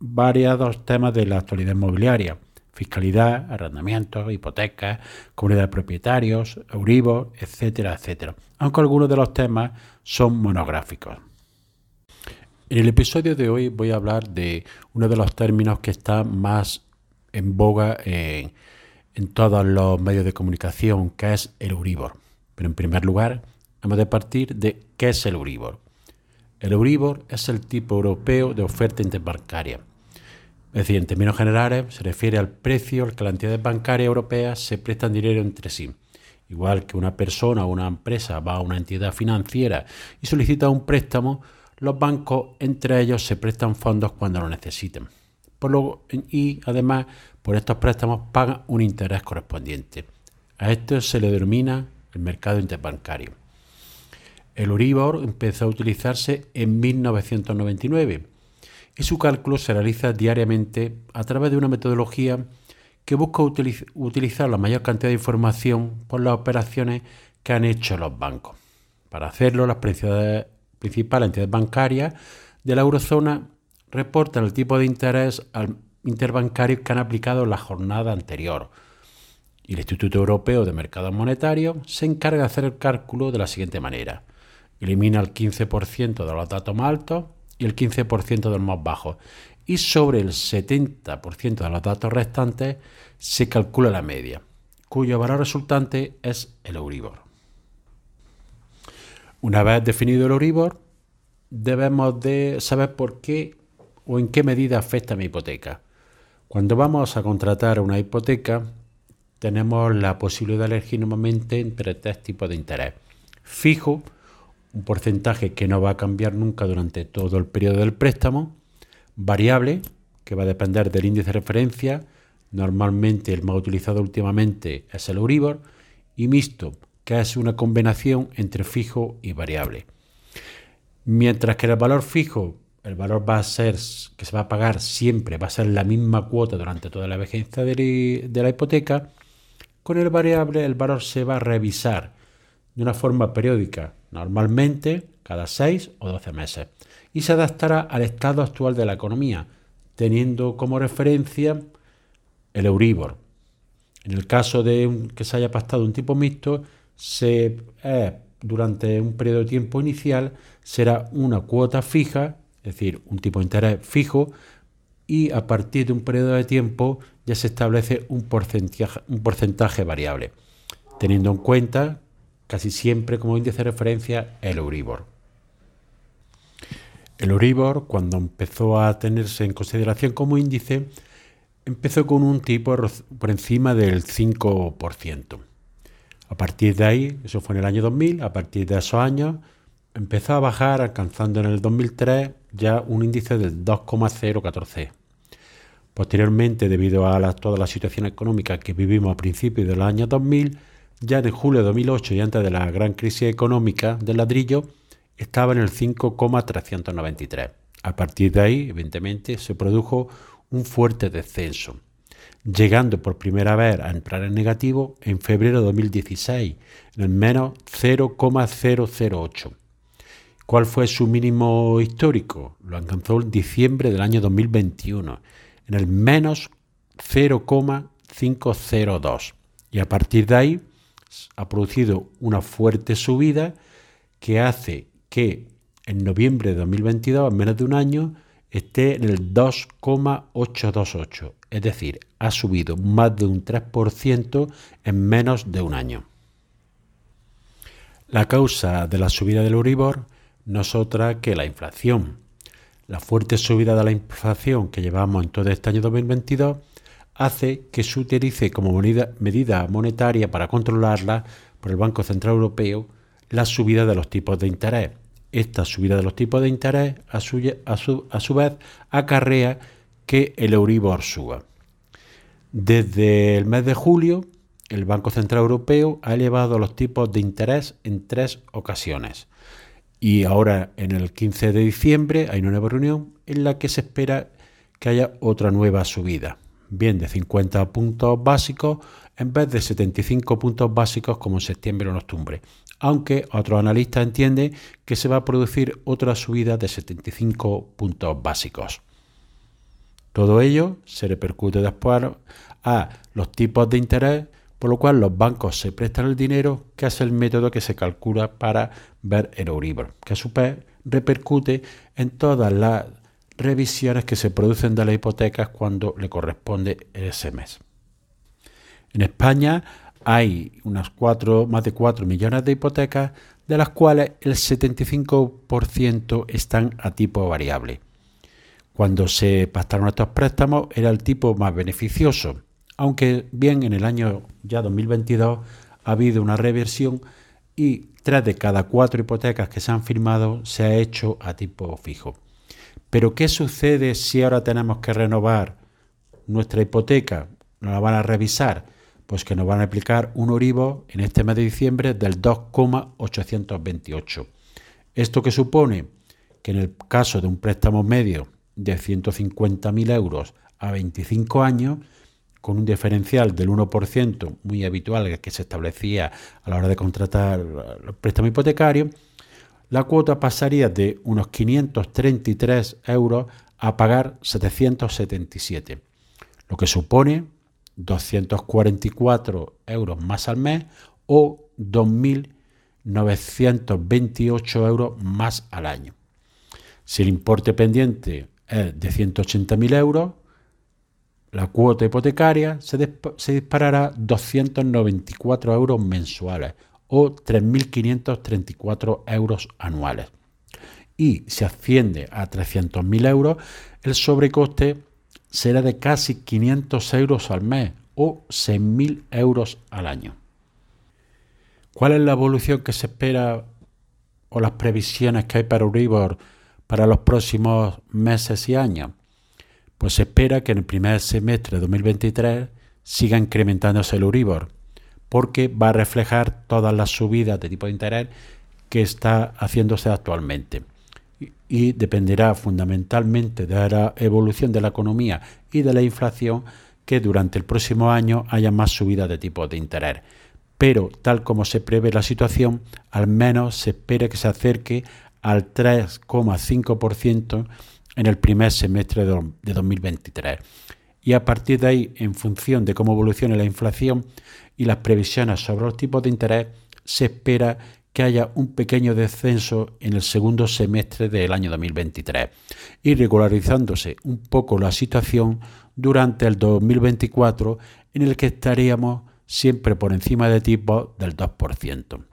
variados temas de la actualidad inmobiliaria, fiscalidad, arrendamientos, hipotecas, comunidad de propietarios, Euribor, etcétera, etcétera, aunque algunos de los temas son monográficos. En el episodio de hoy voy a hablar de uno de los términos que está más en boga en, todos los medios de comunicación, que es el Euribor. Pero en primer lugar, hemos de partir de qué es el Euribor. El Euribor es el tipo europeo de oferta interbancaria. Es decir, en términos generales, se refiere al precio al que las entidades bancarias europeas se prestan dinero entre sí. Igual que una persona o una empresa va a una entidad financiera y solicita un préstamo, los bancos entre ellos se prestan fondos cuando lo necesiten. Por y además, por estos préstamos pagan un interés correspondiente. A esto se le denomina el mercado interbancario. El Euribor empezó a utilizarse en 1999 y su cálculo se realiza diariamente a través de una metodología que busca utilizar la mayor cantidad de información por las operaciones que han hecho los bancos. Para hacerlo, las principales entidades bancarias de la eurozona reportan el tipo de interés al interbancario que han aplicado la jornada anterior. Y el Instituto Europeo de Mercados Monetarios se encarga de hacer el cálculo de la siguiente manera elimina el 15% de los datos más altos y el 15% de los más bajos. Y sobre el 70% de los datos restantes se calcula la media, cuyo valor resultante es el Euribor. Una vez definido el Euribor, debemos de saber por qué o en qué medida afecta mi hipoteca. Cuando vamos a contratar una hipoteca, tenemos la posibilidad de elegir normalmente entre tres tipos de interés. Fijo, un porcentaje que no va a cambiar nunca durante todo el periodo del préstamo, variable, que va a depender del índice de referencia, normalmente el más utilizado últimamente es el Euribor, y mixto, que es una combinación entre fijo y variable. Mientras que el valor fijo, el valor va a ser, que se va a pagar siempre, va a ser la misma cuota durante toda la vigencia de la hipoteca, con el variable el valor se va a revisar de una forma periódica, normalmente cada 6 o 12 meses, y se adaptará al estado actual de la economía, teniendo como referencia el Euribor. En el caso de que se haya pactado un tipo mixto, se, durante un periodo de tiempo inicial será una cuota fija, es decir, un tipo de interés fijo, y a partir de un periodo de tiempo ya se establece un porcentaje, un porcentaje variable, teniendo en cuenta casi siempre como índice de referencia el Euribor. El Euribor, cuando empezó a tenerse en consideración como índice, empezó con un tipo por encima del 5%. A partir de ahí, eso fue en el año 2000, a partir de esos años empezó a bajar, alcanzando en el 2003 ya un índice del 2,014. Posteriormente, debido a toda la situación económica que vivimos a principios del año 2000, ya en julio de 2008 y antes de la gran crisis económica del ladrillo, estaba en el 5,393. A partir de ahí, evidentemente, se produjo un fuerte descenso, llegando por primera vez a entrar en negativo en febrero de 2016, en el menos 0,008. ¿Cuál fue su mínimo histórico? Lo alcanzó en diciembre del año 2021, en el menos 0,502. Y a partir de ahí ha producido una fuerte subida que hace que en noviembre de 2022, en menos de un año, esté en el 2,828. Es decir, ha subido más de un 3% en menos de un año. La causa de la subida del Euribor no es otra que la inflación. La fuerte subida de la inflación que llevamos en todo este año 2022 hace que se utilice como medida, monetaria para controlarla por el Banco Central Europeo la subida de los tipos de interés. Esta subida de los tipos de interés a su, a su, vez acarrea que el Euribor suba. Desde el mes de julio, el Banco Central Europeo ha elevado los tipos de interés en tres ocasiones. Y ahora, en el 15 de diciembre, hay una nueva reunión en la que se espera que haya otra nueva subida, bien de 50 puntos básicos en vez de 75 puntos básicos como en septiembre o en octubre, aunque otros analistas entienden que se va a producir otra subida de 75 puntos básicos. Todo ello se repercute después a los tipos de interés, por lo cual los bancos se prestan el dinero, que es el método que se calcula para ver el Euribor, que a su vez repercute en todas las revisiones que se producen de las hipotecas cuando le corresponde ese mes. En España hay unas cuatro, más de 4 millones de hipotecas, de las cuales el 75% están a tipo variable. Cuando se pactaron estos préstamos era el tipo más beneficioso, aunque bien en el año ya 2022 ha habido una reversión y tres de cada cuatro hipotecas que se han firmado se ha hecho a tipo fijo. Pero ¿qué sucede si ahora tenemos que renovar nuestra hipoteca? ¿Nos la van a revisar? Pues que nos van a aplicar un Oribo en este mes de diciembre del 2,828. ¿Esto qué supone? Que en el caso de un préstamo medio de 150.000 euros a 25 años, con un diferencial del 1% muy habitual que se establecía a la hora de contratar el préstamo hipotecario, la cuota pasaría de unos 533 euros a pagar 777, lo que supone 244 euros más al mes o 2.928 euros más al año. Si el importe pendiente es de 180.000 euros, la cuota hipotecaria se, disparará 294 euros mensuales o 3.534 euros anuales. Y si asciende a 300.000 euros, el sobrecoste será de casi 500 euros al mes o 6.000 euros al año. ¿Cuál es la evolución que se espera o las previsiones que hay para Uribor para los próximos meses y años? Pues se espera que en el primer semestre de 2023 siga incrementándose el Uribor, porque va a reflejar todas las subidas de tipo de interés que está haciéndose actualmente y dependerá fundamentalmente de la evolución de la economía y de la inflación que durante el próximo año haya más subidas de tipo de interés. Pero tal como se prevé la situación, al menos se espera que se acerque al 3,5% en el primer semestre de 2023. Y a partir de ahí, en función de cómo evolucione la inflación y las previsiones sobre los tipos de interés, se espera que haya un pequeño descenso en el segundo semestre del año 2023 y regularizándose un poco la situación durante el 2024 en el que estaríamos siempre por encima de tipos del 2%.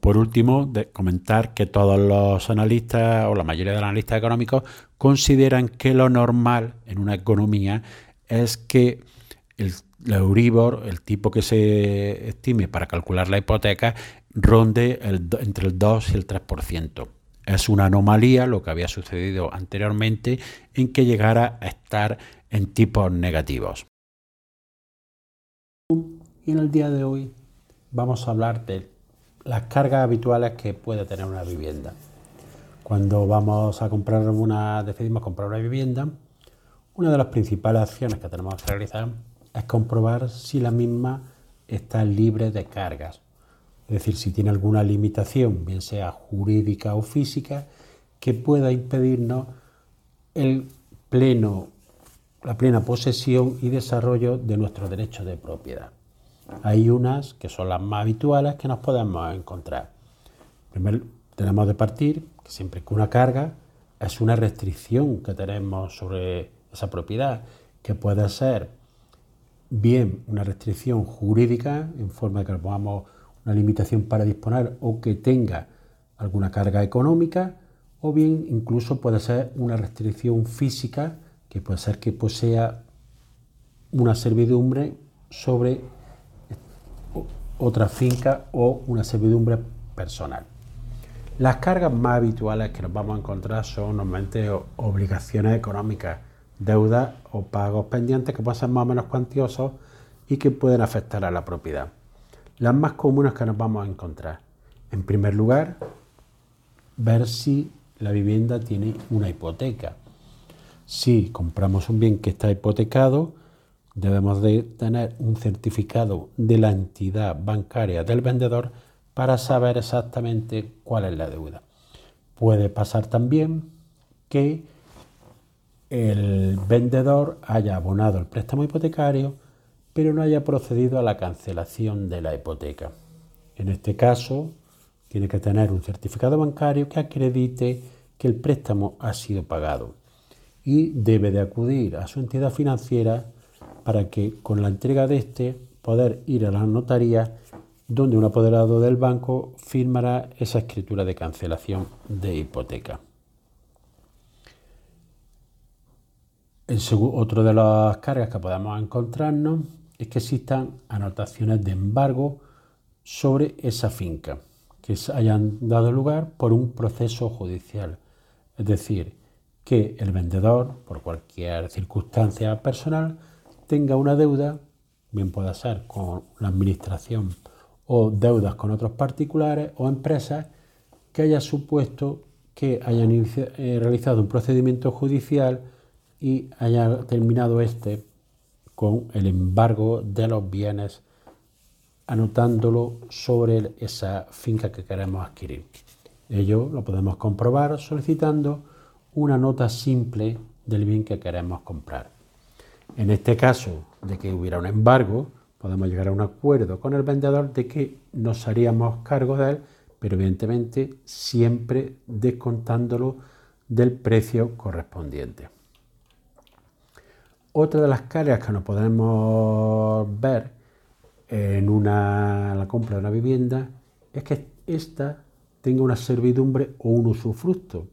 Por último, comentar que todos los analistas o la mayoría de los analistas económicos consideran que lo normal en una economía es que el la Euribor, el tipo que se estime para calcular la hipoteca, ronde entre el 2 y el 3%. Es una anomalía lo que había sucedido anteriormente en que llegara a estar en tipos negativos. Y en el día de hoy vamos a hablar de las cargas habituales que puede tener una vivienda. Cuando vamos a comprar una, decidimos comprar una vivienda, una de las principales acciones que tenemos que realizar es comprobar si la misma está libre de cargas. Es decir, si tiene alguna limitación, bien sea jurídica o física, que pueda impedirnos el pleno, la plena posesión y desarrollo de nuestro derecho de propiedad. Hay unas que son las más habituales que nos podemos encontrar. Primero, tenemos de partir que siempre que una carga es una restricción que tenemos sobre esa propiedad, que puede ser bien una restricción jurídica en forma de que pongamos una limitación para disponer o que tenga alguna carga económica o bien incluso puede ser una restricción física que puede ser que posea una servidumbre sobre otra finca o una servidumbre personal. Las cargas más habituales que nos vamos a encontrar son normalmente obligaciones económicas, deudas o pagos pendientes que pueden ser más o menos cuantiosos y que pueden afectar a la propiedad. Las más comunes que nos vamos a encontrar. En primer lugar, ver si la vivienda tiene una hipoteca. Si compramos un bien que está hipotecado, debemos de tener un certificado de la entidad bancaria del vendedor para saber exactamente cuál es la deuda. Puede pasar también que el vendedor haya abonado el préstamo hipotecario, pero no haya procedido a la cancelación de la hipoteca. En este caso, tiene que tener un certificado bancario que acredite que el préstamo ha sido pagado y debe de acudir a su entidad financiera para que con la entrega de este poder ir a la notaría donde un apoderado del banco firmará esa escritura de cancelación de hipoteca. Otro de las cargas que podemos encontrarnos es que existan anotaciones de embargo sobre esa finca que hayan dado lugar por un proceso judicial. Es decir, que el vendedor, por cualquier circunstancia personal, tenga una deuda, bien pueda ser con la administración o deudas con otros particulares o empresas que haya supuesto que hayan eh, realizado un procedimiento judicial y haya terminado este con el embargo de los bienes anotándolo sobre esa finca que queremos adquirir. Ello lo podemos comprobar solicitando una nota simple del bien que queremos comprar. En este caso de que hubiera un embargo, podemos llegar a un acuerdo con el vendedor de que nos haríamos cargo de él, pero evidentemente siempre descontándolo del precio correspondiente. Otra de las cargas que nos podemos ver en una, la compra de una vivienda es que ésta tenga una servidumbre o un usufructo.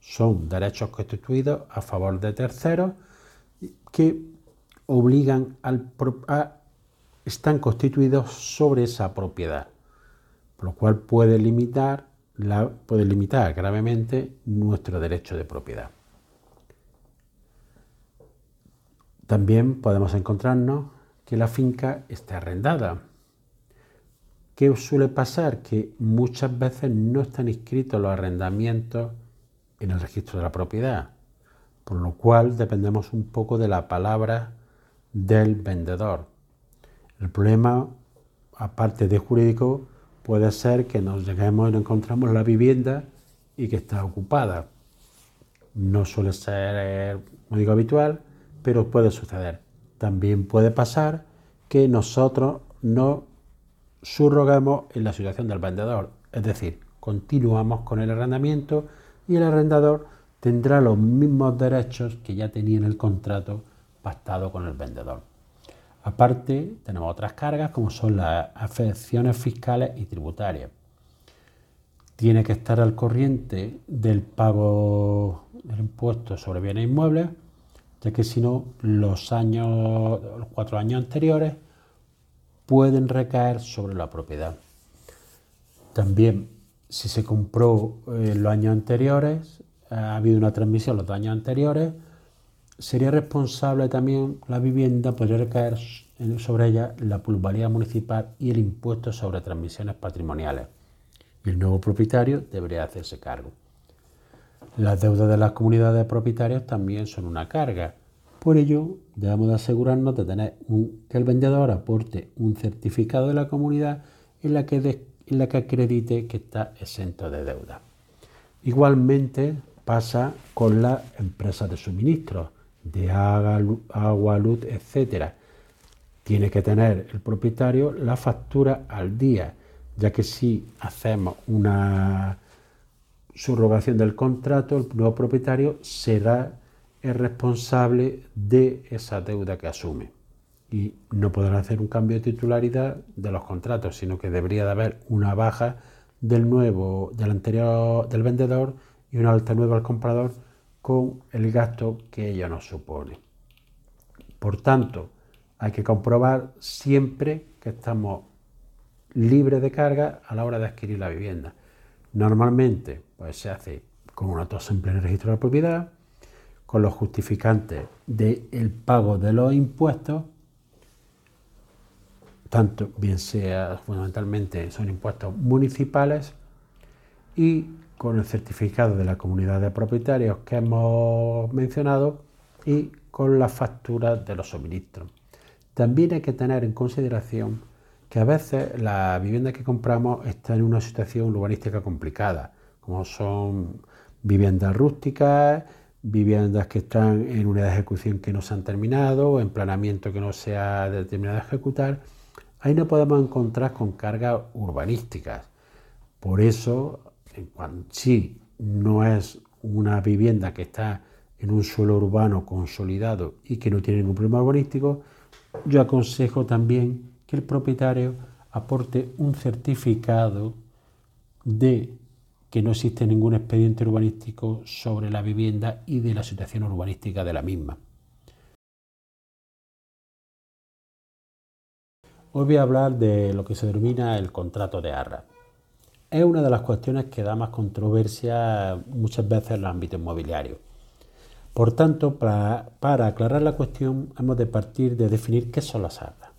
Son derechos constituidos a favor de terceros que obligan al, están constituidos sobre esa propiedad, por lo cual puede limitar, puede limitar gravemente nuestro derecho de propiedad. También podemos encontrarnos que la finca está arrendada. ¿Qué suele pasar? Que muchas veces no están inscritos los arrendamientos en el registro de la propiedad, por lo cual dependemos un poco de la palabra del vendedor. El problema, aparte de jurídico, puede ser que nos lleguemos y no encontramos la vivienda y que está ocupada. No suele ser muy digo habitual, pero puede suceder. También puede pasar que nosotros no subroguemos en la situación del vendedor, es decir, continuamos con el arrendamiento y el arrendador tendrá los mismos derechos que ya tenía en el contrato pactado con el vendedor. Aparte, tenemos otras cargas como son las afecciones fiscales y tributarias. Tiene que estar al corriente del pago del impuesto sobre bienes inmuebles, ya que si no, los años, los cuatro años anteriores pueden recaer sobre la propiedad. También, si se compró en los años anteriores, ha habido una transmisión los dos años anteriores, sería responsable también la vivienda, podría recaer sobre ella la plusvalía municipal y el impuesto sobre transmisiones patrimoniales. Y el nuevo propietario debería hacerse cargo. Las deudas de las comunidades de propietarios también son una carga. Por ello, debemos de asegurarnos de tener que el vendedor aporte un certificado de la comunidad en la que, en la que acredite que está exento de deuda. Igualmente pasa con las empresas de suministro de agua, luz, etcétera. Tiene que tener el propietario la factura al día, ya que si hacemos una subrogación del contrato, el nuevo propietario será el responsable de esa deuda que asume. Y no podrá hacer un cambio de titularidad de los contratos, sino que debería de haber una baja del nuevo, del anterior, del vendedor y una alta nueva al comprador con el gasto que ella nos supone. Por tanto, hay que comprobar siempre que estamos libres de carga a la hora de adquirir la vivienda. Normalmente pues, se hace con una simple en el registro de la propiedad, con los justificantes del pago de los impuestos, tanto bien sea fundamentalmente son impuestos municipales y con el certificado de la comunidad de propietarios que hemos mencionado y con las facturas de los suministros. También hay que tener en consideración que a veces la vivienda que compramos está en una situación urbanística complicada, como son viviendas rústicas, viviendas que están en de ejecución que no se han terminado, en planeamiento que no se ha determinado de ejecutar. Ahí no podemos encontrar con cargas urbanísticas. Por eso si no es una vivienda que está en un suelo urbano consolidado y que no tiene ningún problema urbanístico, yo aconsejo también que el propietario aporte un certificado de que no existe ningún expediente urbanístico sobre la vivienda y de la situación urbanística de la misma. Hoy voy a hablar de lo que se denomina el contrato de arra es una de las cuestiones que da más controversia muchas veces en el ámbito inmobiliario. Por tanto, para, aclarar la cuestión, hemos de partir de definir qué son las arras.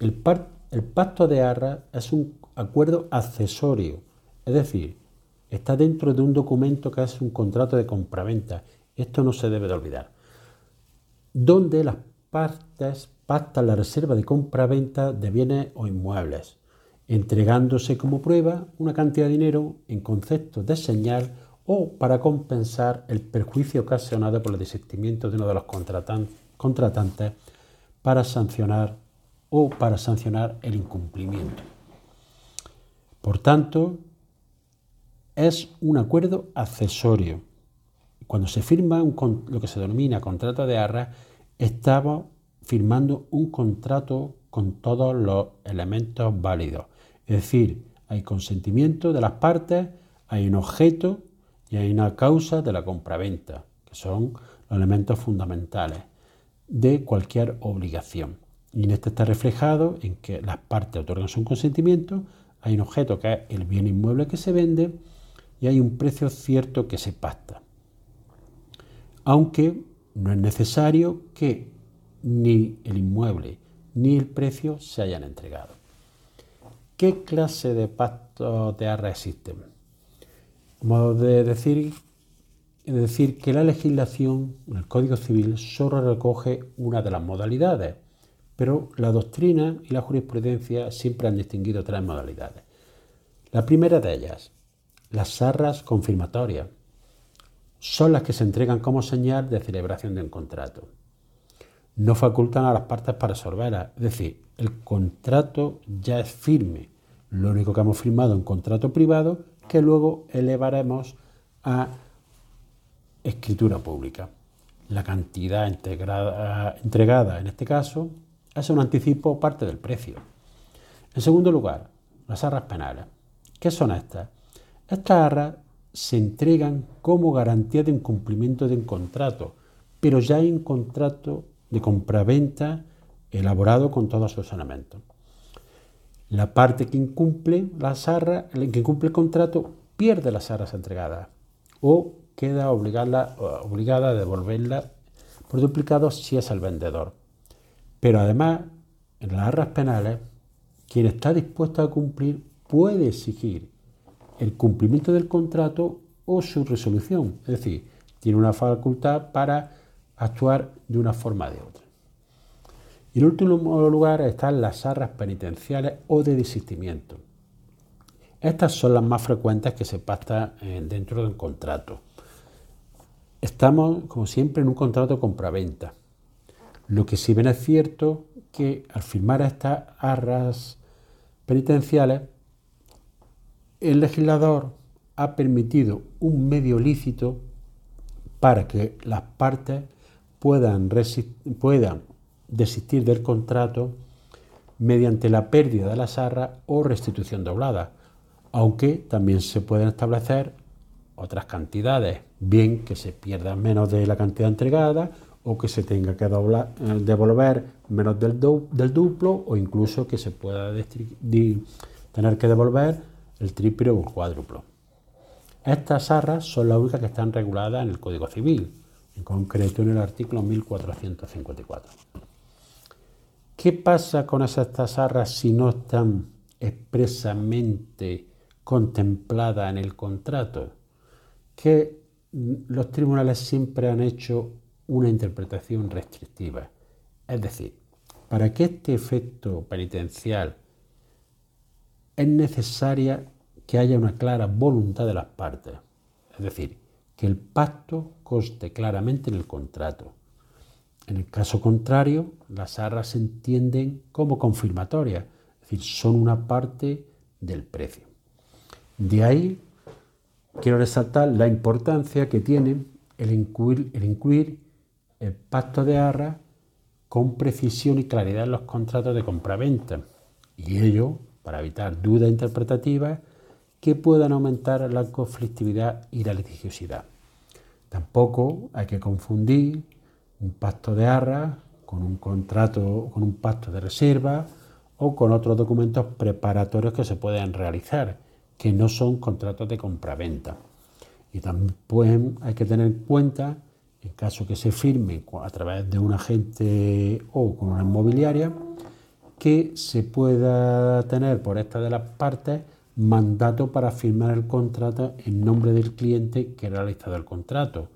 El, pacto de arras es un acuerdo accesorio, es decir, está dentro de un documento que es un contrato de compraventa. Esto no se debe de olvidar. Donde las partes pactan la reserva de compraventa de bienes o inmuebles entregándose como prueba una cantidad de dinero en concepto de señal o para compensar el perjuicio ocasionado por el desistimiento de uno de los contratantes para sancionar o para sancionar el incumplimiento. Por tanto, es un acuerdo accesorio. Cuando se firma lo que se denomina contrato de arras, estamos firmando un contrato con todos los elementos válidos es decir, hay consentimiento de las partes, hay un objeto y hay una causa de la compraventa, que son los elementos fundamentales de cualquier obligación. Y en este está reflejado en que las partes otorgan su consentimiento, hay un objeto que es el bien inmueble que se vende y hay un precio cierto que se pacta. Aunque no es necesario que ni el inmueble ni el precio se hayan entregado. ¿Qué clase de pactos de arra existen? Modo de decir, decir que la legislación, el Código Civil, solo recoge una de las modalidades, pero la doctrina y la jurisprudencia siempre han distinguido tres modalidades. La primera de ellas, las arras confirmatorias, son las que se entregan como señal de celebración de un contrato. No facultan a las partes para resolverlas, es decir, el contrato ya es firme. Lo único que hemos firmado es un contrato privado que luego elevaremos a escritura pública. La cantidad entregada en este caso es un anticipo parte del precio. En segundo lugar, las arras penales. ¿Qué son estas? Estas arras se entregan como garantía de incumplimiento de un contrato, pero ya hay un contrato de compraventa elaborado con todos sus elementos. La parte que incumple las arras, que incumple el contrato, pierde las arras entregadas o queda obligada, obligada a devolverlas por duplicado si es el vendedor. Pero además, en las arras penales, quien está dispuesto a cumplir puede exigir el cumplimiento del contrato o su resolución. Es decir, tiene una facultad para actuar de una forma o de otra. Y en último lugar están las arras penitenciales o de desistimiento. Estas son las más frecuentes que se pactan eh, dentro de un contrato. Estamos, como siempre, en un contrato compraventa. Lo que sí ven es cierto que al firmar estas arras penitenciales, el legislador ha permitido un medio lícito para que las partes puedan, puedan desistir del contrato mediante la pérdida de las arras o restitución doblada, aunque también se pueden establecer otras cantidades, bien que se pierda menos de la cantidad entregada o que se tenga que eh, devolver menos del, del, duplo o incluso que se pueda tener que devolver el triple o el cuádruplo. Estas arras son las únicas que están reguladas en el Código Civil, en concreto en el artículo 1454. ¿Qué pasa con esas arras si no están expresamente contempladas en el contrato? Que los tribunales siempre han hecho una interpretación restrictiva. Es decir, para que este efecto penitencial es necesaria que haya una clara voluntad de las partes. Es decir, que el pacto conste claramente en el contrato. En el caso contrario, las arras se entienden como confirmatorias, es decir, son una parte del precio. De ahí quiero resaltar la importancia que tiene el incluir el, incluir el pacto de arras con precisión y claridad en los contratos de compraventa, y ello para evitar dudas interpretativas que puedan aumentar la conflictividad y la litigiosidad. Tampoco hay que confundir un pacto de arras con un contrato, con un pacto de reserva o con otros documentos preparatorios que se pueden realizar, que no son contratos de compraventa. Y también hay que tener en cuenta, en caso que se firme a través de un agente o con una inmobiliaria, que se pueda tener por esta de las partes mandato para firmar el contrato en nombre del cliente que realizado el contrato.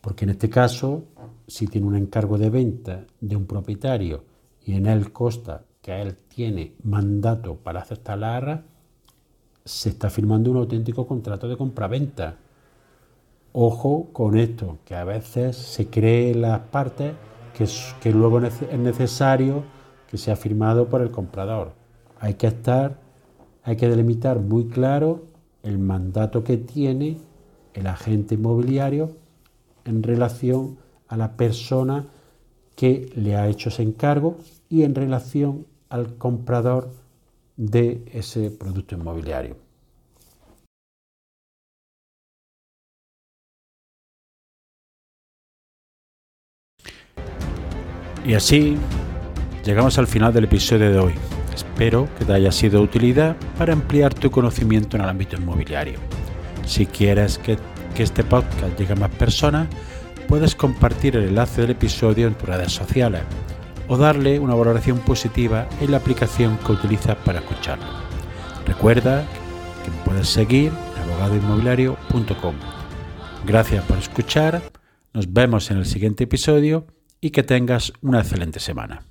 Porque en este caso, si tiene un encargo de venta de un propietario y en él consta que él tiene mandato para aceptar la arra, se está firmando un auténtico contrato de compraventa. Ojo con esto, que a veces se cree en las partes que, que luego es necesario que sea firmado por el comprador. Hay que estar hay que delimitar muy claro el mandato que tiene el agente inmobiliario en relación a la persona que le ha hecho ese encargo y en relación al comprador de ese producto inmobiliario. Y así llegamos al final del episodio de hoy. Espero que te haya sido de utilidad para ampliar tu conocimiento en el ámbito inmobiliario. Si quieres que, este podcast llegue a más personas, puedes compartir el enlace del episodio en tus redes sociales o darle una valoración positiva en la aplicación que utilizas para escucharlo. Recuerda que puedes seguir en abogadoinmobiliario.com. Gracias por escuchar, nos vemos en el siguiente episodio y que tengas una excelente semana.